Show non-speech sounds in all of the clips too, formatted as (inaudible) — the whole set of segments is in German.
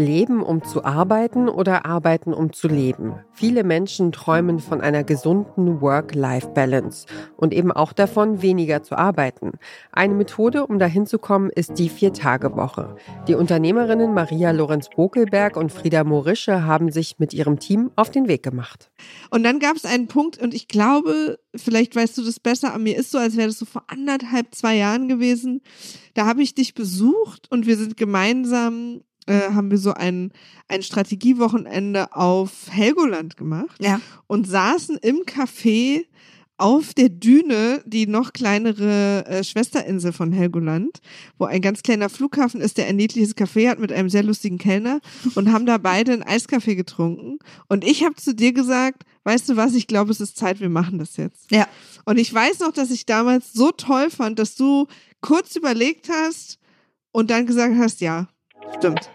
Leben, um zu arbeiten oder arbeiten, um zu leben. Viele Menschen träumen von einer gesunden Work-Life-Balance und eben auch davon, weniger zu arbeiten. Eine Methode, um dahin zu kommen, ist die Vier-Tage-Woche. Die Unternehmerinnen Maria Lorenz Bokelberg und Frieda Morische haben sich mit ihrem Team auf den Weg gemacht. Und dann gab es einen Punkt, und ich glaube, vielleicht weißt du das besser, an mir ist so, als wäre das so vor anderthalb, zwei Jahren gewesen. Da habe ich dich besucht und wir sind gemeinsam äh, haben wir so ein, ein Strategiewochenende auf Helgoland gemacht ja. und saßen im Café auf der Düne, die noch kleinere äh, Schwesterinsel von Helgoland, wo ein ganz kleiner Flughafen ist, der ein niedliches Café hat mit einem sehr lustigen Kellner und haben da beide einen Eiskaffee getrunken. Und ich habe zu dir gesagt, weißt du was, ich glaube, es ist Zeit, wir machen das jetzt. Ja. Und ich weiß noch, dass ich damals so toll fand, dass du kurz überlegt hast und dann gesagt hast, ja, stimmt.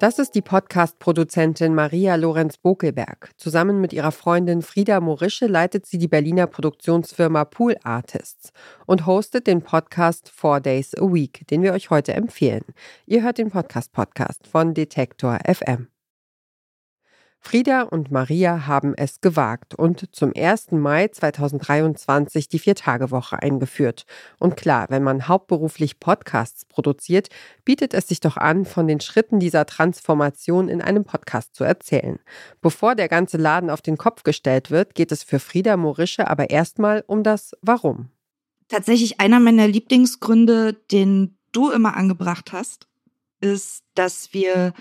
Das ist die Podcast-Produzentin Maria Lorenz Bokelberg. Zusammen mit ihrer Freundin Frieda Morische leitet sie die Berliner Produktionsfirma Pool Artists und hostet den Podcast Four Days a Week, den wir euch heute empfehlen. Ihr hört den Podcast-Podcast von Detektor FM. Frieda und Maria haben es gewagt und zum 1. Mai 2023 die Viertagewoche eingeführt. Und klar, wenn man hauptberuflich Podcasts produziert, bietet es sich doch an, von den Schritten dieser Transformation in einem Podcast zu erzählen. Bevor der ganze Laden auf den Kopf gestellt wird, geht es für Frieda Morische aber erstmal um das Warum. Tatsächlich einer meiner Lieblingsgründe, den du immer angebracht hast, ist, dass wir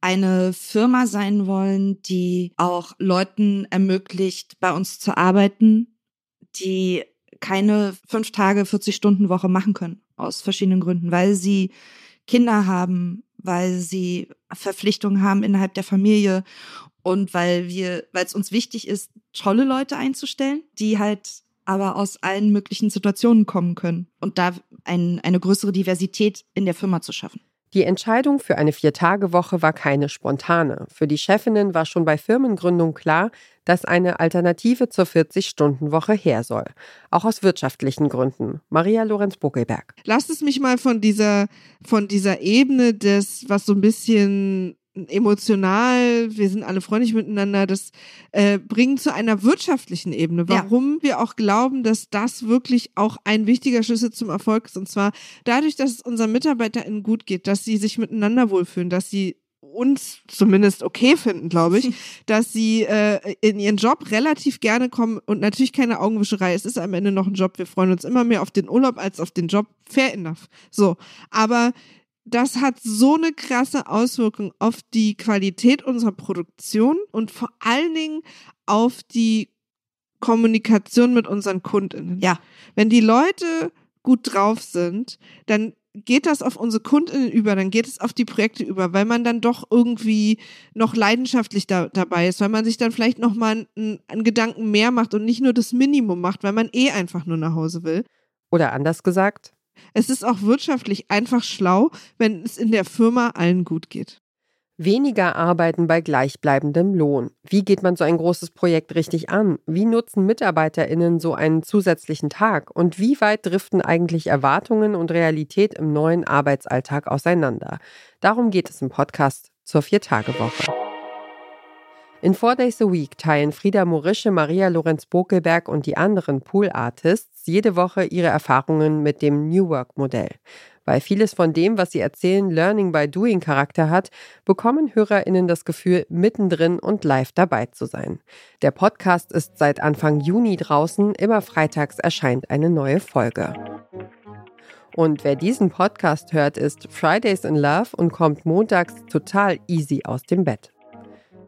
eine Firma sein wollen, die auch Leuten ermöglicht, bei uns zu arbeiten, die keine fünf Tage, 40 Stunden Woche machen können, aus verschiedenen Gründen, weil sie Kinder haben, weil sie Verpflichtungen haben innerhalb der Familie und weil wir, weil es uns wichtig ist, tolle Leute einzustellen, die halt aber aus allen möglichen Situationen kommen können und da ein, eine größere Diversität in der Firma zu schaffen. Die Entscheidung für eine Viertagewoche war keine spontane. Für die Chefinnen war schon bei Firmengründung klar, dass eine Alternative zur 40-Stunden-Woche her soll. Auch aus wirtschaftlichen Gründen. Maria Lorenz Buckelberg. Lass es mich mal von dieser, von dieser Ebene des, was so ein bisschen emotional, wir sind alle freundlich miteinander, das äh, bringen zu einer wirtschaftlichen Ebene. Warum ja. wir auch glauben, dass das wirklich auch ein wichtiger Schlüssel zum Erfolg ist. Und zwar dadurch, dass es unseren MitarbeiterInnen gut geht, dass sie sich miteinander wohlfühlen, dass sie uns zumindest okay finden, glaube ich, (laughs) dass sie äh, in ihren Job relativ gerne kommen und natürlich keine Augenwischerei. Es ist am Ende noch ein Job. Wir freuen uns immer mehr auf den Urlaub als auf den Job. Fair enough. So. Aber das hat so eine krasse Auswirkung auf die Qualität unserer Produktion und vor allen Dingen auf die Kommunikation mit unseren Kundinnen. Ja. Wenn die Leute gut drauf sind, dann geht das auf unsere Kundinnen über, dann geht es auf die Projekte über, weil man dann doch irgendwie noch leidenschaftlich da, dabei ist, weil man sich dann vielleicht noch mal einen, einen Gedanken mehr macht und nicht nur das Minimum macht, weil man eh einfach nur nach Hause will. Oder anders gesagt, es ist auch wirtschaftlich einfach schlau, wenn es in der Firma allen gut geht. Weniger arbeiten bei gleichbleibendem Lohn. Wie geht man so ein großes Projekt richtig an? Wie nutzen MitarbeiterInnen so einen zusätzlichen Tag? Und wie weit driften eigentlich Erwartungen und Realität im neuen Arbeitsalltag auseinander? Darum geht es im Podcast zur Viertagewoche. In Four Days a Week teilen Frieda Morische, Maria Lorenz Bokelberg und die anderen Pool Artists jede Woche ihre Erfahrungen mit dem New Work Modell. Weil vieles von dem, was sie erzählen, Learning by Doing Charakter hat, bekommen HörerInnen das Gefühl, mittendrin und live dabei zu sein. Der Podcast ist seit Anfang Juni draußen, immer freitags erscheint eine neue Folge. Und wer diesen Podcast hört, ist Fridays in Love und kommt montags total easy aus dem Bett.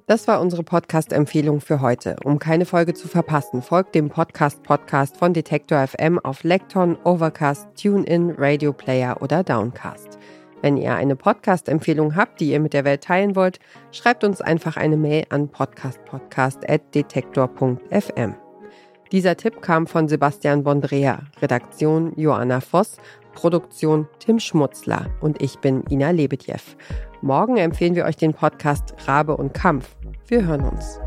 Das war unsere Podcast-Empfehlung für heute. Um keine Folge zu verpassen, folgt dem Podcast-Podcast von Detektor FM auf Lekton, Overcast, TuneIn, Radio Player oder Downcast. Wenn ihr eine Podcast-Empfehlung habt, die ihr mit der Welt teilen wollt, schreibt uns einfach eine Mail an podcastpodcast.detektor.fm. Dieser Tipp kam von Sebastian Bondrea, Redaktion Joanna Voss, Produktion Tim Schmutzler und ich bin Ina Lebedjew. Morgen empfehlen wir euch den Podcast Rabe und Kampf. Wir hören uns.